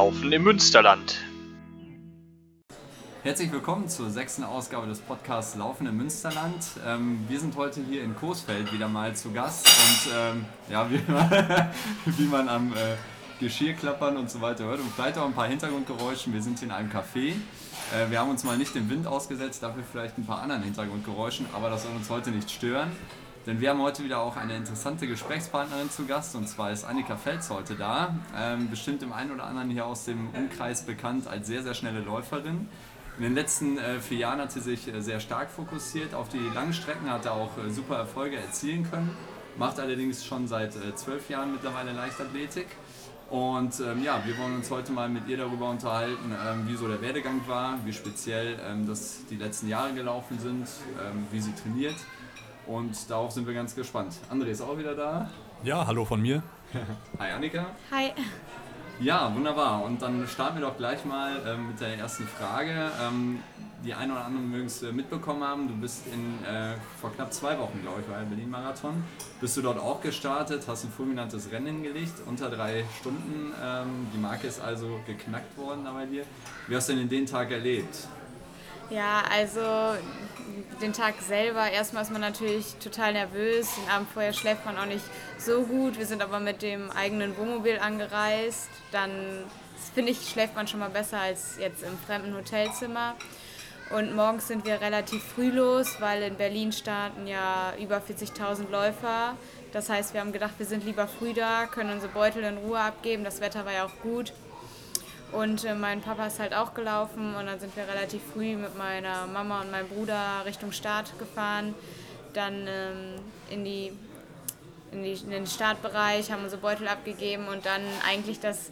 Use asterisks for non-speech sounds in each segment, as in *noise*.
Laufen im Münsterland. Herzlich willkommen zur sechsten Ausgabe des Podcasts Laufen im Münsterland. Ähm, wir sind heute hier in Coesfeld wieder mal zu Gast und ähm, ja, wie man, *laughs* wie man am äh, Geschirrklappern und so weiter hört und vielleicht auch ein paar Hintergrundgeräusche. Wir sind hier in einem Café. Äh, wir haben uns mal nicht dem Wind ausgesetzt, dafür vielleicht ein paar anderen Hintergrundgeräuschen, aber das soll uns heute nicht stören. Denn wir haben heute wieder auch eine interessante Gesprächspartnerin zu Gast und zwar ist Annika Felz heute da. Ähm, bestimmt dem einen oder anderen hier aus dem Umkreis bekannt als sehr, sehr schnelle Läuferin. In den letzten äh, vier Jahren hat sie sich äh, sehr stark fokussiert auf die langen Strecken, hat auch äh, super Erfolge erzielen können, macht allerdings schon seit äh, zwölf Jahren mittlerweile Leichtathletik. Und ähm, ja, wir wollen uns heute mal mit ihr darüber unterhalten, ähm, wie so der Werdegang war, wie speziell ähm, das die letzten Jahre gelaufen sind, ähm, wie sie trainiert und darauf sind wir ganz gespannt. André ist auch wieder da. Ja, hallo von mir. *laughs* Hi Annika. Hi. Ja, wunderbar. Und dann starten wir doch gleich mal ähm, mit der ersten Frage. Ähm, die einen oder anderen mögen es äh, mitbekommen haben. Du bist in, äh, vor knapp zwei Wochen, glaube ich, bei Berlin-Marathon. Bist du dort auch gestartet, hast ein fulminantes Rennen hingelegt, unter drei Stunden. Ähm, die Marke ist also geknackt worden da bei dir. Wie hast du denn den Tag erlebt? Ja, also den Tag selber, erstmal ist man natürlich total nervös. Den Abend vorher schläft man auch nicht so gut. Wir sind aber mit dem eigenen Wohnmobil angereist. Dann finde ich, schläft man schon mal besser als jetzt im fremden Hotelzimmer. Und morgens sind wir relativ früh los, weil in Berlin starten ja über 40.000 Läufer. Das heißt, wir haben gedacht, wir sind lieber früh da, können unsere Beutel in Ruhe abgeben. Das Wetter war ja auch gut. Und äh, mein Papa ist halt auch gelaufen und dann sind wir relativ früh mit meiner Mama und meinem Bruder Richtung Start gefahren. Dann ähm, in, die, in, die, in den Startbereich, haben unsere Beutel abgegeben und dann eigentlich das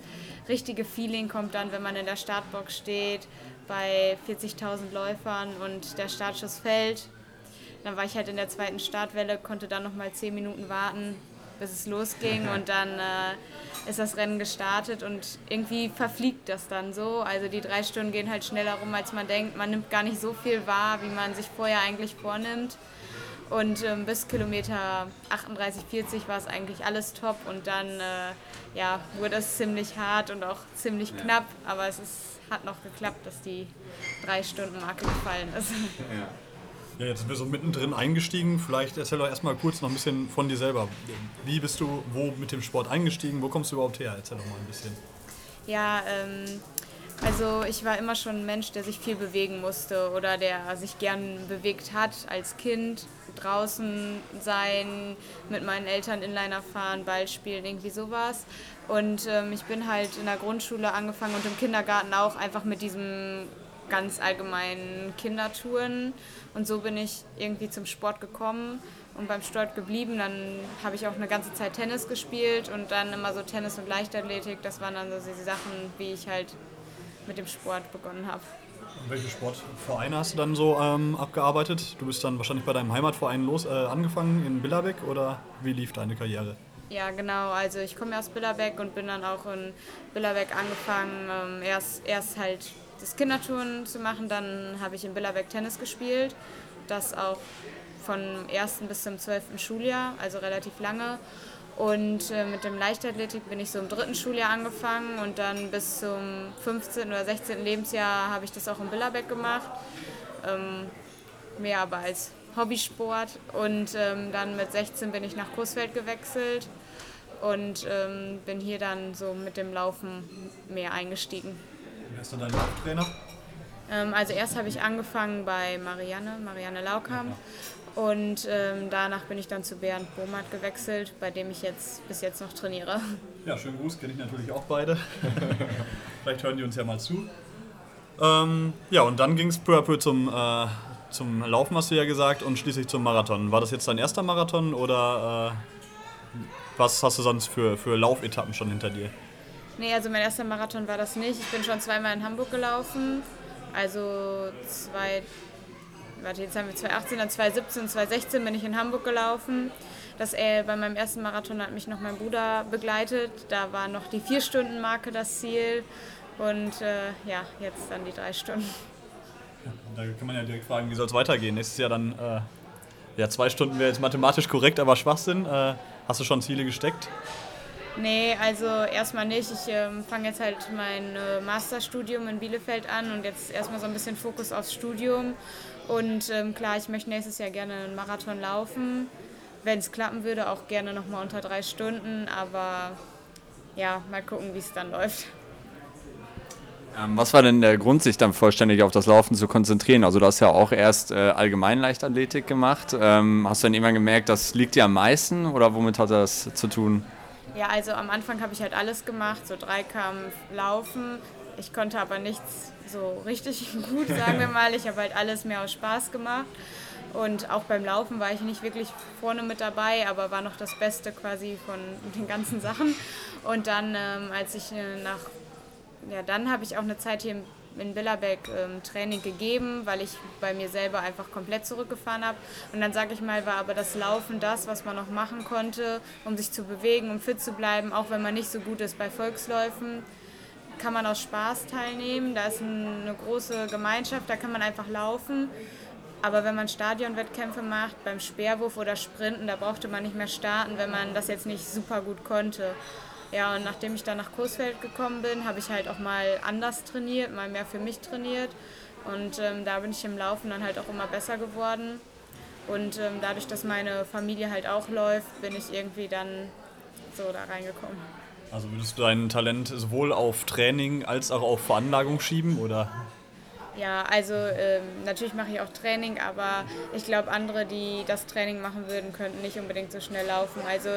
richtige Feeling kommt dann, wenn man in der Startbox steht bei 40.000 Läufern und der Startschuss fällt. Dann war ich halt in der zweiten Startwelle, konnte dann nochmal 10 Minuten warten, bis es losging und dann äh, ist das Rennen gestartet und irgendwie verfliegt das dann so. Also die drei Stunden gehen halt schneller rum, als man denkt. Man nimmt gar nicht so viel wahr, wie man sich vorher eigentlich vornimmt. Und ähm, bis Kilometer 38, 40 war es eigentlich alles top und dann äh, ja, wurde es ziemlich hart und auch ziemlich ja. knapp, aber es ist, hat noch geklappt, dass die drei Stunden Marke gefallen ist. Ja. Ja, jetzt sind wir so mittendrin eingestiegen. Vielleicht erzähl doch erstmal kurz noch ein bisschen von dir selber. Wie bist du wo mit dem Sport eingestiegen? Wo kommst du überhaupt her? Erzähl doch mal ein bisschen. Ja, ähm, also ich war immer schon ein Mensch, der sich viel bewegen musste oder der sich gern bewegt hat als Kind. Draußen sein, mit meinen Eltern Inliner fahren, Ball spielen, irgendwie sowas. Und ähm, ich bin halt in der Grundschule angefangen und im Kindergarten auch einfach mit diesem ganz allgemeinen Kindertouren. Und so bin ich irgendwie zum Sport gekommen und beim Sport geblieben. Dann habe ich auch eine ganze Zeit Tennis gespielt und dann immer so Tennis und Leichtathletik. Das waren dann so die Sachen, wie ich halt mit dem Sport begonnen habe. Welche Sportvereine hast du dann so ähm, abgearbeitet? Du bist dann wahrscheinlich bei deinem Heimatverein los äh, angefangen in Billerbeck oder wie lief deine Karriere? Ja, genau. Also ich komme aus Billerbeck und bin dann auch in Billerbeck angefangen. Ähm, erst, erst halt das Kindertouren zu machen. Dann habe ich in Billerbeck Tennis gespielt. Das auch von 1. bis zum 12. Schuljahr, also relativ lange. Und äh, mit dem Leichtathletik bin ich so im dritten Schuljahr angefangen und dann bis zum 15. oder 16. Lebensjahr habe ich das auch in Billerbeck gemacht. Ähm, mehr aber als Hobbysport. Und ähm, dann mit 16 bin ich nach Coesfeld gewechselt und ähm, bin hier dann so mit dem Laufen mehr eingestiegen. Wer ist denn dein Lauftrainer? Ähm, also erst habe ich angefangen bei Marianne, Marianne Laukam. Und ähm, danach bin ich dann zu Bernd Bohmert gewechselt, bei dem ich jetzt bis jetzt noch trainiere. Ja, schönen Gruß, kenne ich natürlich auch beide. *laughs* Vielleicht hören die uns ja mal zu. Ähm, ja, und dann ging es peu à peu zum, äh, zum Laufen, hast du ja gesagt, und schließlich zum Marathon. War das jetzt dein erster Marathon oder äh, was hast du sonst für, für Laufetappen schon hinter dir? Nee, also mein erster Marathon war das nicht. Ich bin schon zweimal in Hamburg gelaufen. Also zwei, warte, jetzt haben wir 2018, dann 2017 und 2016 bin ich in Hamburg gelaufen. Das, äh, bei meinem ersten Marathon hat mich noch mein Bruder begleitet. Da war noch die Vier-Stunden-Marke das Ziel. Und äh, ja, jetzt dann die drei Stunden. Da kann man ja direkt fragen, wie soll es weitergehen? Nächstes Jahr dann, äh, ja, zwei Stunden wäre jetzt mathematisch korrekt, aber Schwachsinn. Äh, hast du schon Ziele gesteckt? Nee, also erstmal nicht. Ich ähm, fange jetzt halt mein äh, Masterstudium in Bielefeld an und jetzt erstmal so ein bisschen Fokus aufs Studium. Und ähm, klar, ich möchte nächstes Jahr gerne einen Marathon laufen. Wenn es klappen würde, auch gerne nochmal unter drei Stunden. Aber ja, mal gucken, wie es dann läuft. Ähm, was war denn der Grund, sich dann vollständig auf das Laufen zu konzentrieren? Also du hast ja auch erst äh, Allgemeinleichtathletik gemacht. Ähm, hast du dann immer gemerkt, das liegt dir am meisten oder womit hat das zu tun? Ja, also am Anfang habe ich halt alles gemacht, so Dreikampf, Laufen. Ich konnte aber nichts so richtig *laughs* gut, sagen wir *laughs* mal. Ich habe halt alles mehr aus Spaß gemacht. Und auch beim Laufen war ich nicht wirklich vorne mit dabei, aber war noch das Beste quasi von *laughs* den ganzen Sachen. Und dann, ähm, als ich äh, nach ja, dann habe ich auch eine Zeit hier in Billerbeck ähm, Training gegeben, weil ich bei mir selber einfach komplett zurückgefahren habe. Und dann sage ich mal, war aber das Laufen das, was man noch machen konnte, um sich zu bewegen, um fit zu bleiben, auch wenn man nicht so gut ist bei Volksläufen. Kann man aus Spaß teilnehmen, da ist eine große Gemeinschaft, da kann man einfach laufen. Aber wenn man Stadionwettkämpfe macht, beim Speerwurf oder Sprinten, da brauchte man nicht mehr starten, wenn man das jetzt nicht super gut konnte. Ja, und nachdem ich dann nach Coesfeld gekommen bin, habe ich halt auch mal anders trainiert, mal mehr für mich trainiert. Und ähm, da bin ich im Laufen dann halt auch immer besser geworden. Und ähm, dadurch, dass meine Familie halt auch läuft, bin ich irgendwie dann so da reingekommen. Also würdest du dein Talent sowohl auf Training als auch auf Veranlagung schieben, oder? Ja, also ähm, natürlich mache ich auch Training, aber ich glaube, andere, die das Training machen würden, könnten nicht unbedingt so schnell laufen. Also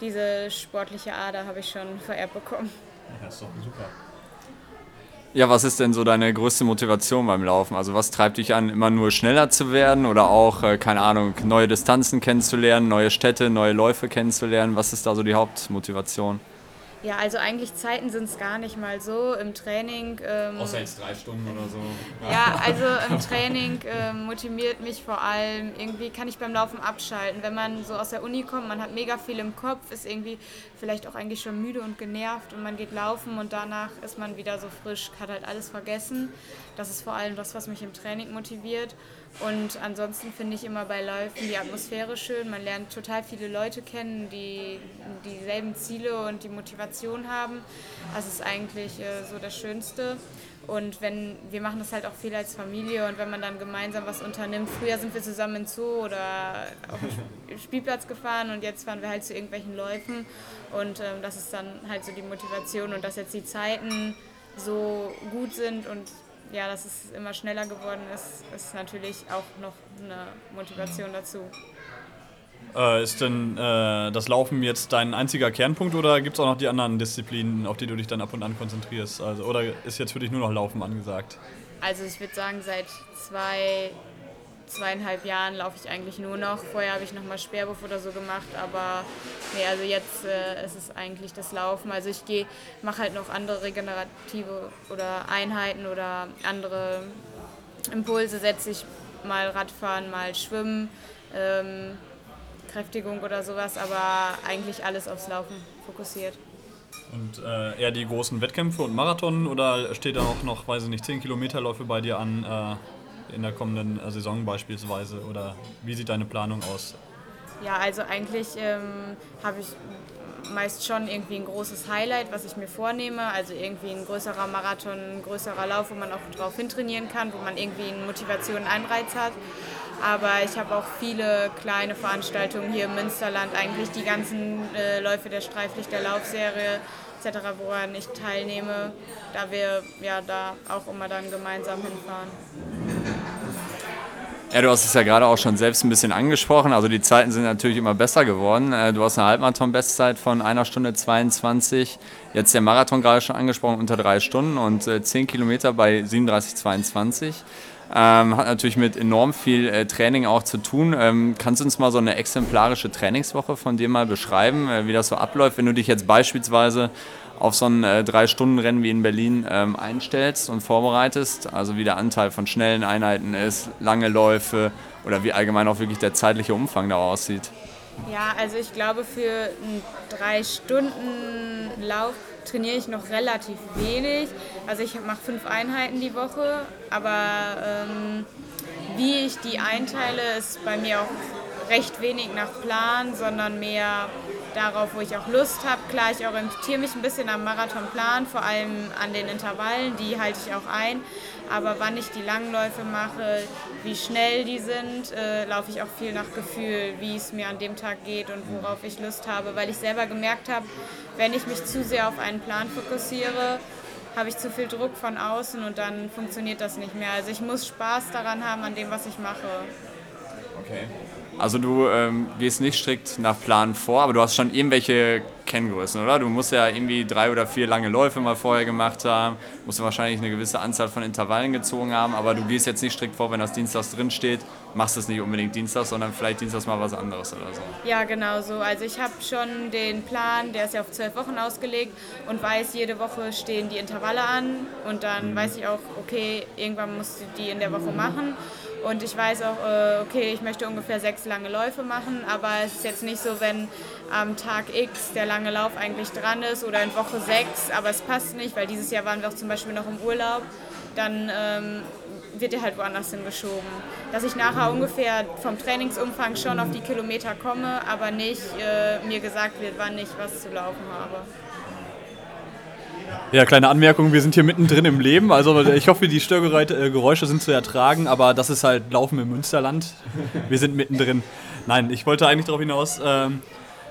diese sportliche Ader habe ich schon vererbt bekommen. Ja, ist doch super. Ja, was ist denn so deine größte Motivation beim Laufen? Also was treibt dich an, immer nur schneller zu werden oder auch, äh, keine Ahnung, neue Distanzen kennenzulernen, neue Städte, neue Läufe kennenzulernen? Was ist da so die Hauptmotivation? Ja, also eigentlich Zeiten sind es gar nicht mal so. Im Training. Ähm, Außer jetzt drei Stunden oder so. Ja, also im Training ähm, motiviert mich vor allem, irgendwie kann ich beim Laufen abschalten. Wenn man so aus der Uni kommt, man hat mega viel im Kopf, ist irgendwie vielleicht auch eigentlich schon müde und genervt und man geht laufen und danach ist man wieder so frisch, hat halt alles vergessen. Das ist vor allem das, was mich im Training motiviert. Und ansonsten finde ich immer bei Läufen die Atmosphäre schön. Man lernt total viele Leute kennen, die dieselben Ziele und die Motivation haben. Das ist eigentlich äh, so das Schönste. Und wenn wir machen das halt auch viel als Familie und wenn man dann gemeinsam was unternimmt, früher sind wir zusammen in Zoo oder auf den Spielplatz gefahren und jetzt fahren wir halt zu irgendwelchen Läufen und ähm, das ist dann halt so die Motivation und dass jetzt die Zeiten so gut sind und ja, dass es immer schneller geworden ist, ist natürlich auch noch eine Motivation dazu. Äh, ist denn äh, das Laufen jetzt dein einziger Kernpunkt oder gibt es auch noch die anderen Disziplinen, auf die du dich dann ab und an konzentrierst? Also, oder ist jetzt für dich nur noch Laufen angesagt? Also ich würde sagen, seit zwei zweieinhalb Jahren laufe ich eigentlich nur noch. Vorher habe ich noch mal Speerwurf oder so gemacht, aber nee, also jetzt äh, ist es eigentlich das Laufen. Also ich gehe, mache halt noch andere regenerative oder Einheiten oder andere Impulse setze ich mal Radfahren, mal Schwimmen, ähm, Kräftigung oder sowas, aber eigentlich alles aufs Laufen fokussiert. Und äh, eher die großen Wettkämpfe und Marathon oder steht da auch noch, weiß ich nicht, 10 Kilometerläufe bei dir an? Äh in der kommenden äh, Saison beispielsweise? Oder wie sieht deine Planung aus? Ja, also eigentlich ähm, habe ich meist schon irgendwie ein großes Highlight, was ich mir vornehme. Also irgendwie ein größerer Marathon, ein größerer Lauf, wo man auch drauf hintrainieren kann, wo man irgendwie eine Motivation, einen Anreiz hat. Aber ich habe auch viele kleine Veranstaltungen hier im Münsterland, eigentlich die ganzen äh, Läufe der Streiflichter Laufserie etc., woran ich teilnehme, da wir ja da auch immer dann gemeinsam hinfahren. Ja, du hast es ja gerade auch schon selbst ein bisschen angesprochen. Also die Zeiten sind natürlich immer besser geworden. Äh, du hast eine Halbmarathon-Bestzeit von einer Stunde 22. Jetzt der Marathon gerade schon angesprochen, unter drei Stunden und 10 äh, Kilometer bei 37,22. Ähm, hat natürlich mit enorm viel äh, Training auch zu tun. Ähm, kannst du uns mal so eine exemplarische Trainingswoche von dir mal beschreiben, wie das so abläuft, wenn du dich jetzt beispielsweise auf so ein äh, Drei-Stunden-Rennen wie in Berlin ähm, einstellst und vorbereitest, also wie der Anteil von schnellen Einheiten ist, lange Läufe oder wie allgemein auch wirklich der zeitliche Umfang da aussieht? Ja, also ich glaube, für einen Drei-Stunden-Lauf trainiere ich noch relativ wenig. Also ich mache fünf Einheiten die Woche, aber ähm, wie ich die einteile, ist bei mir auch recht wenig nach Plan, sondern mehr darauf, wo ich auch Lust habe. Klar, ich orientiere mich ein bisschen am Marathonplan, vor allem an den Intervallen, die halte ich auch ein. Aber wann ich die Langläufe mache, wie schnell die sind, äh, laufe ich auch viel nach Gefühl, wie es mir an dem Tag geht und worauf ich Lust habe, weil ich selber gemerkt habe, wenn ich mich zu sehr auf einen Plan fokussiere, habe ich zu viel Druck von außen und dann funktioniert das nicht mehr. Also ich muss Spaß daran haben an dem, was ich mache. Okay. Also du ähm, gehst nicht strikt nach Plan vor, aber du hast schon irgendwelche Kenngrößen, oder? Du musst ja irgendwie drei oder vier lange Läufe mal vorher gemacht haben, musst du wahrscheinlich eine gewisse Anzahl von Intervallen gezogen haben, aber du gehst jetzt nicht strikt vor, wenn das Dienstags drin steht, machst es nicht unbedingt Dienstags, sondern vielleicht Dienstags mal was anderes oder so. Ja, genau so. Also ich habe schon den Plan, der ist ja auf zwölf Wochen ausgelegt und weiß, jede Woche stehen die Intervalle an und dann mhm. weiß ich auch, okay, irgendwann musst du die in der Woche machen. Und ich weiß auch, äh, okay, ich möchte ungefähr sechs lange Läufe machen, aber es ist jetzt nicht so, wenn am Tag X der lange Lauf eigentlich dran ist oder in Woche sechs, aber es passt nicht, weil dieses Jahr waren wir auch zum Beispiel noch im Urlaub, dann ähm, wird er halt woanders hingeschoben. Dass ich nachher ungefähr vom Trainingsumfang schon auf die Kilometer komme, aber nicht äh, mir gesagt wird, wann ich was zu laufen habe. Ja, kleine Anmerkung, wir sind hier mittendrin im Leben. Also ich hoffe, die Störgeräusche äh, sind zu ertragen, aber das ist halt Laufen im Münsterland. Wir sind mittendrin. Nein, ich wollte eigentlich darauf hinaus, ähm,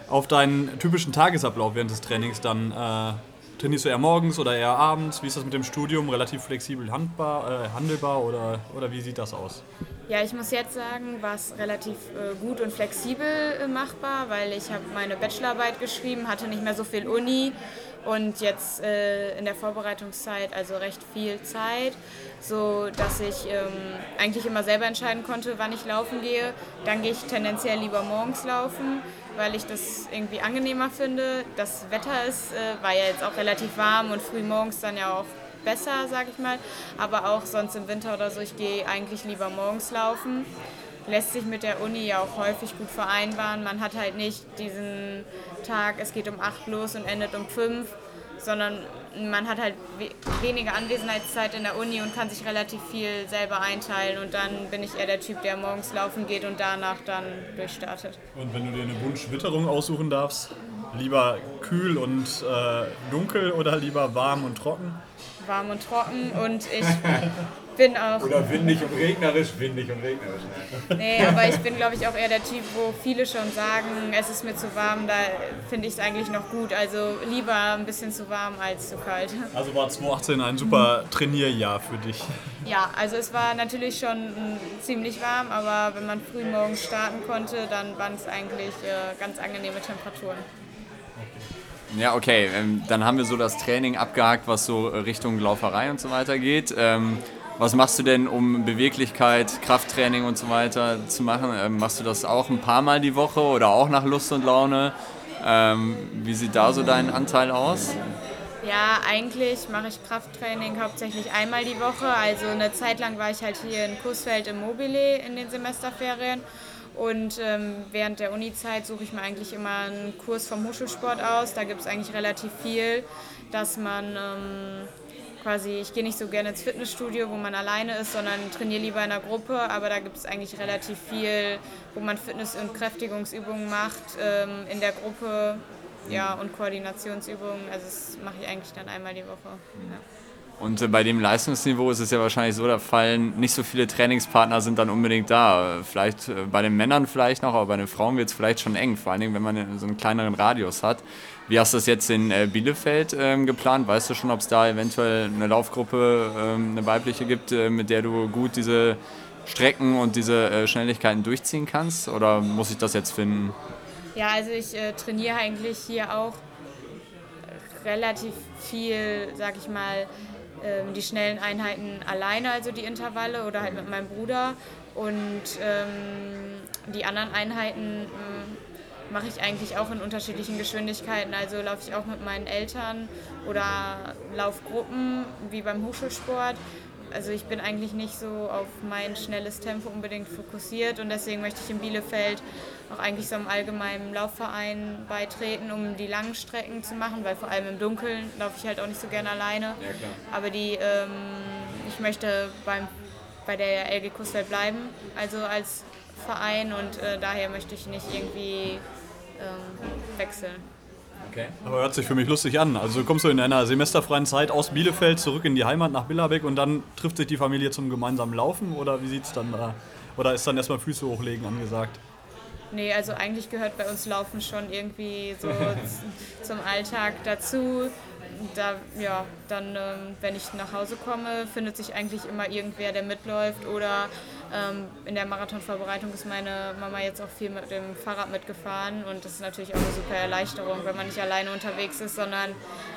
auf deinen typischen Tagesablauf während des Trainings dann. Äh, trainierst du eher morgens oder eher abends? Wie ist das mit dem Studium? Relativ flexibel handbar, äh, handelbar oder, oder wie sieht das aus? Ja, ich muss jetzt sagen, war es relativ äh, gut und flexibel äh, machbar, weil ich habe meine Bachelorarbeit geschrieben, hatte nicht mehr so viel Uni und jetzt äh, in der Vorbereitungszeit also recht viel Zeit, so dass ich ähm, eigentlich immer selber entscheiden konnte, wann ich laufen gehe. Dann gehe ich tendenziell lieber morgens laufen, weil ich das irgendwie angenehmer finde. Das Wetter ist, äh, war ja jetzt auch relativ warm und früh morgens dann ja auch besser, sage ich mal. Aber auch sonst im Winter oder so, ich gehe eigentlich lieber morgens laufen lässt sich mit der Uni ja auch häufig gut vereinbaren. Man hat halt nicht diesen Tag, es geht um 8 los und endet um 5, sondern man hat halt weniger Anwesenheitszeit in der Uni und kann sich relativ viel selber einteilen. Und dann bin ich eher der Typ, der morgens laufen geht und danach dann durchstartet. Und wenn du dir eine Wunschwitterung aussuchen darfst, lieber kühl und äh, dunkel oder lieber warm und trocken? Warm und trocken und ich *laughs* bin auch. Oder windig und regnerisch, windig und regnerisch. Ne? Nee, aber ich bin, glaube ich, auch eher der Typ, wo viele schon sagen, es ist mir zu warm, da finde ich es eigentlich noch gut. Also lieber ein bisschen zu warm als zu kalt. Also war 2018 ein super Trainierjahr für dich? Ja, also es war natürlich schon ziemlich warm, aber wenn man früh morgens starten konnte, dann waren es eigentlich äh, ganz angenehme Temperaturen. Ja, okay. Ähm, dann haben wir so das Training abgehakt, was so Richtung Lauferei und so weiter geht. Was machst du denn, um Beweglichkeit, Krafttraining und so weiter zu machen? Ähm, machst du das auch ein paar Mal die Woche oder auch nach Lust und Laune? Ähm, wie sieht da so dein Anteil aus? Ja, eigentlich mache ich Krafttraining hauptsächlich einmal die Woche. Also eine Zeit lang war ich halt hier in Kursfeld im Mobile in den Semesterferien. Und ähm, während der Uni-Zeit suche ich mir eigentlich immer einen Kurs vom Hochschulsport aus. Da gibt es eigentlich relativ viel, dass man ähm, quasi, ich gehe nicht so gerne ins Fitnessstudio, wo man alleine ist, sondern trainiere lieber in einer Gruppe, aber da gibt es eigentlich relativ viel, wo man Fitness- und Kräftigungsübungen macht ähm, in der Gruppe ja, und Koordinationsübungen. Also das mache ich eigentlich dann einmal die Woche. Ja. Und äh, bei dem Leistungsniveau ist es ja wahrscheinlich so, da fallen nicht so viele Trainingspartner sind dann unbedingt da. Vielleicht äh, bei den Männern vielleicht noch, aber bei den Frauen wird es vielleicht schon eng, vor allen Dingen, wenn man so einen kleineren Radius hat. Wie hast du das jetzt in äh, Bielefeld ähm, geplant? Weißt du schon, ob es da eventuell eine Laufgruppe, ähm, eine weibliche gibt, äh, mit der du gut diese Strecken und diese äh, Schnelligkeiten durchziehen kannst? Oder muss ich das jetzt finden? Ja, also ich äh, trainiere eigentlich hier auch relativ viel, sag ich mal, ähm, die schnellen Einheiten alleine, also die Intervalle oder halt mit meinem Bruder. Und ähm, die anderen Einheiten mache ich eigentlich auch in unterschiedlichen Geschwindigkeiten. Also laufe ich auch mit meinen Eltern oder Laufgruppen wie beim Hochschulsport. Also ich bin eigentlich nicht so auf mein schnelles Tempo unbedingt fokussiert und deswegen möchte ich in Bielefeld auch eigentlich so einem allgemeinen Laufverein beitreten, um die langen Strecken zu machen, weil vor allem im Dunkeln laufe ich halt auch nicht so gerne alleine. Ja, Aber die, ähm, ich möchte beim, bei der LG Kussfeld bleiben, also als Verein und äh, daher möchte ich nicht irgendwie ähm, wechseln. Okay. Aber hört sich für mich lustig an. Also kommst du in einer semesterfreien Zeit aus Bielefeld zurück in die Heimat nach Billerbeck und dann trifft sich die Familie zum gemeinsamen Laufen oder wie sieht es dann da? Oder ist dann erstmal Füße hochlegen angesagt? Nee, also eigentlich gehört bei uns Laufen schon irgendwie so zum Alltag dazu da, ja, dann, ähm, wenn ich nach Hause komme, findet sich eigentlich immer irgendwer, der mitläuft. Oder in der Marathonvorbereitung ist meine Mama jetzt auch viel mit dem Fahrrad mitgefahren. Und das ist natürlich auch eine super Erleichterung, wenn man nicht alleine unterwegs ist, sondern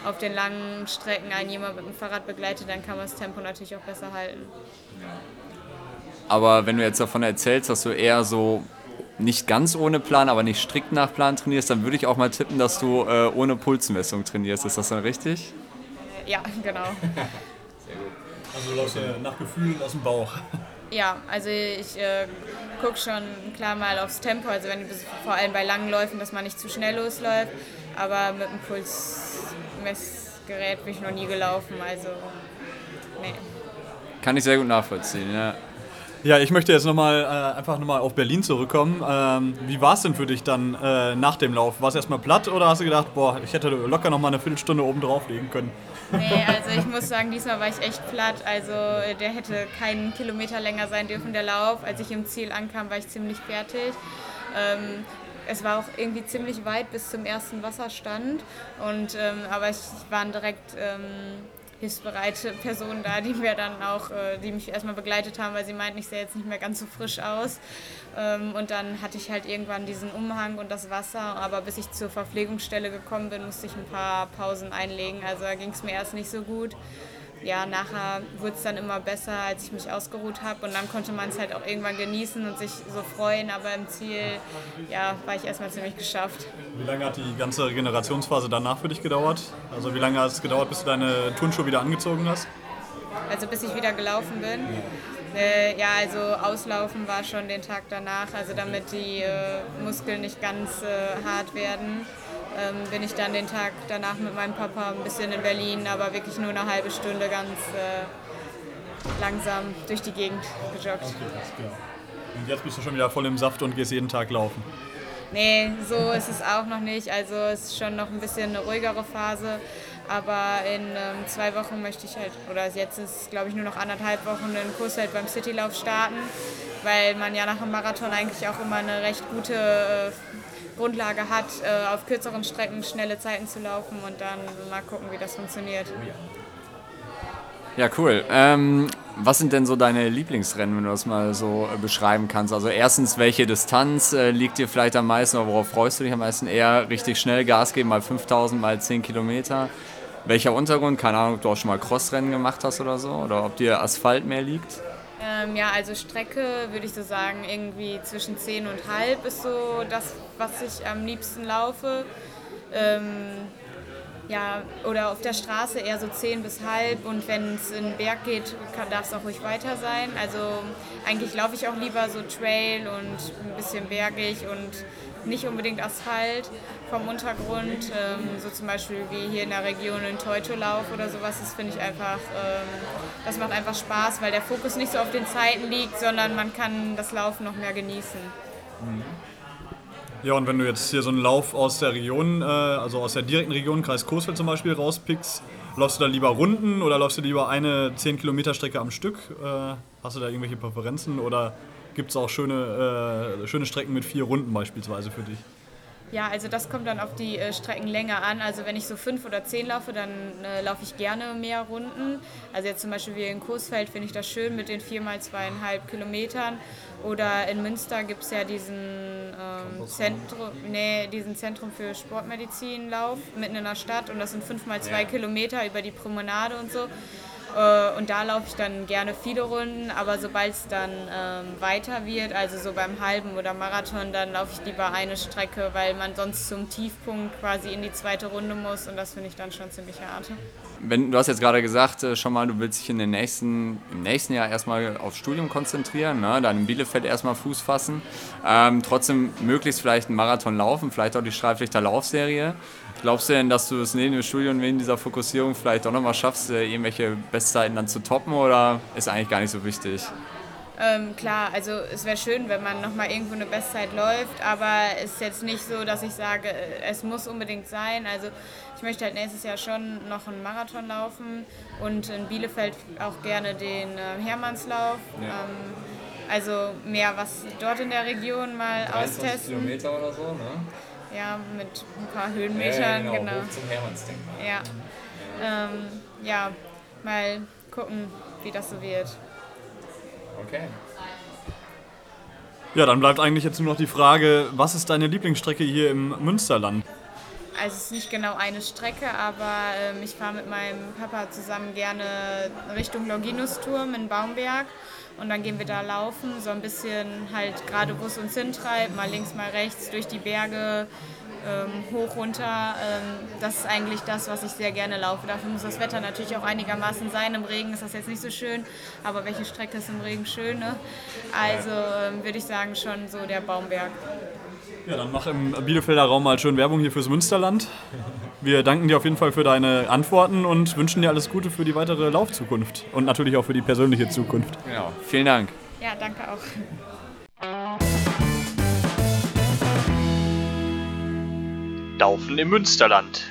auf den langen Strecken einen jemand mit dem Fahrrad begleitet, dann kann man das Tempo natürlich auch besser halten. Aber wenn du jetzt davon erzählst, dass du eher so nicht ganz ohne Plan, aber nicht strikt nach Plan trainierst, dann würde ich auch mal tippen, dass du äh, ohne Pulsmessung trainierst. Ist das dann richtig? Ja, genau. *laughs* Sehr gut. Also läufst du nach Gefühlen aus dem Bauch. Ja, also ich äh, gucke schon klar mal aufs Tempo, also wenn vor allem bei langen Läufen, dass man nicht zu schnell losläuft, aber mit dem Pulsmessgerät bin ich noch nie gelaufen, also nee. Kann ich sehr gut nachvollziehen, ja. Ja, ich möchte jetzt nochmal äh, einfach nochmal auf Berlin zurückkommen. Ähm, wie war es denn für dich dann äh, nach dem Lauf? War es erstmal platt oder hast du gedacht, boah, ich hätte locker nochmal eine Viertelstunde oben drauflegen können? Nee, also ich muss sagen, diesmal war ich echt platt. Also der hätte keinen Kilometer länger sein dürfen, der Lauf. Als ich im Ziel ankam, war ich ziemlich fertig. Ähm, es war auch irgendwie ziemlich weit bis zum ersten Wasserstand. Und, ähm, aber ich, ich war direkt ähm, hilfsbereite Personen da, die mir dann auch, äh, die mich erstmal begleitet haben, weil sie meinten, ich sehe jetzt nicht mehr ganz so frisch aus. Ähm, und dann hatte ich halt irgendwann diesen Umhang und das Wasser, aber bis ich zur Verpflegungsstelle gekommen bin, musste ich ein paar Pausen einlegen. Also da ging es mir erst nicht so gut ja, nachher wurde es dann immer besser, als ich mich ausgeruht habe. Und dann konnte man es halt auch irgendwann genießen und sich so freuen. Aber im Ziel ja, war ich erstmal ziemlich geschafft. Wie lange hat die ganze Regenerationsphase danach für dich gedauert? Also wie lange hat es gedauert, bis du deine Turnschuhe wieder angezogen hast? Also bis ich wieder gelaufen bin. Äh, ja, also auslaufen war schon den Tag danach, also damit die äh, Muskeln nicht ganz äh, hart werden ähm, bin ich dann den Tag danach mit meinem Papa ein bisschen in Berlin, aber wirklich nur eine halbe Stunde ganz äh, langsam durch die Gegend gejoggt. Okay, klar. Und jetzt bist du schon wieder voll im Saft und gehst jeden Tag laufen. Nee, so ist es auch noch nicht. Also es ist schon noch ein bisschen eine ruhigere Phase. Aber in ähm, zwei Wochen möchte ich halt, oder jetzt ist es glaube ich nur noch anderthalb Wochen, einen Kurs halt beim Citylauf starten, weil man ja nach dem Marathon eigentlich auch immer eine recht gute äh, Grundlage hat, äh, auf kürzeren Strecken schnelle Zeiten zu laufen und dann mal gucken, wie das funktioniert. Ja, cool. Ähm, was sind denn so deine Lieblingsrennen, wenn du das mal so äh, beschreiben kannst? Also erstens, welche Distanz äh, liegt dir vielleicht am meisten oder worauf freust du dich am meisten? Eher richtig schnell Gas geben, mal 5000, mal 10 Kilometer. Welcher Untergrund? Keine Ahnung, ob du auch schon mal Crossrennen gemacht hast oder so oder ob dir Asphalt mehr liegt? Ähm, ja, also Strecke würde ich so sagen, irgendwie zwischen 10 und halb ist so das, was ich am liebsten laufe. Ähm, ja, oder auf der Straße eher so 10 bis halb und wenn es in den Berg geht, darf es auch ruhig weiter sein. Also eigentlich laufe ich auch lieber so Trail und ein bisschen bergig und nicht unbedingt Asphalt vom Untergrund, ähm, so zum Beispiel wie hier in der Region in Teutolauf oder sowas, das finde ich einfach, ähm, das macht einfach Spaß, weil der Fokus nicht so auf den Zeiten liegt, sondern man kann das Laufen noch mehr genießen. Ja, und wenn du jetzt hier so einen Lauf aus der Region, äh, also aus der direkten Region, Kreis Coesfeld zum Beispiel, rauspickst, läufst du da lieber Runden oder läufst du lieber eine 10 Kilometer Strecke am Stück? Äh, hast du da irgendwelche Präferenzen oder gibt es auch schöne, äh, schöne Strecken mit vier Runden beispielsweise für dich? Ja, also das kommt dann auf die äh, Streckenlänge an. Also wenn ich so fünf oder zehn laufe, dann äh, laufe ich gerne mehr Runden. Also jetzt zum Beispiel wie in Coesfeld finde ich das schön mit den vier mal zweieinhalb Kilometern. Oder in Münster gibt es ja diesen, ähm, Zentrum, nee, diesen Zentrum für Sportmedizinlauf mitten in der Stadt und das sind fünf mal zwei ja. Kilometer über die Promenade und so. Äh, und da laufe ich dann gerne viele Runden, aber sobald es dann ähm, weiter wird, also so beim halben oder Marathon, dann laufe ich lieber eine Strecke, weil man sonst zum Tiefpunkt quasi in die zweite Runde muss und das finde ich dann schon ziemlich hart. Wenn, du hast jetzt gerade gesagt, äh, schon mal, du willst dich in den nächsten, im nächsten Jahr erstmal aufs Studium konzentrieren, ne? dann in Bielefeld erstmal Fuß fassen, ähm, trotzdem möglichst vielleicht einen Marathon laufen, vielleicht auch die Streiflichter Laufserie. Glaubst du denn, dass du es neben dem Studium, neben dieser Fokussierung vielleicht auch nochmal schaffst, äh, irgendwelche Bestzeiten dann zu toppen oder ist eigentlich gar nicht so wichtig? Ähm, klar, also es wäre schön, wenn man nochmal irgendwo eine Bestzeit läuft, aber es ist jetzt nicht so, dass ich sage, äh, es muss unbedingt sein. Also ich möchte halt nächstes Jahr schon noch einen Marathon laufen und in Bielefeld auch gerne den äh, Hermannslauf. Ja. Ähm, also mehr was dort in der Region mal austesten. Kilometer oder so, ne? Ja, mit ein paar Höhenmetern, ja, genau. Hoch zum Hermannsdenkmal. Ja. Ähm, ja, mal gucken, wie das so wird. Okay. Ja, dann bleibt eigentlich jetzt nur noch die Frage, was ist deine Lieblingsstrecke hier im Münsterland? Also es ist nicht genau eine Strecke, aber ähm, ich fahre mit meinem Papa zusammen gerne Richtung Longinusturm in Baumberg und dann gehen wir da laufen, so ein bisschen halt gerade wo es uns hintreibt, mal links, mal rechts durch die Berge, ähm, hoch, runter. Ähm, das ist eigentlich das, was ich sehr gerne laufe. Dafür muss das Wetter natürlich auch einigermaßen sein. Im Regen ist das jetzt nicht so schön, aber welche Strecke ist im Regen schön? Ne? Also ähm, würde ich sagen schon so der Baumberg. Ja, dann mach im Bielefelder Raum mal schön Werbung hier fürs Münsterland. Wir danken dir auf jeden Fall für deine Antworten und wünschen dir alles Gute für die weitere Laufzukunft und natürlich auch für die persönliche Zukunft. Genau, vielen Dank. Ja, danke auch. Laufen im Münsterland.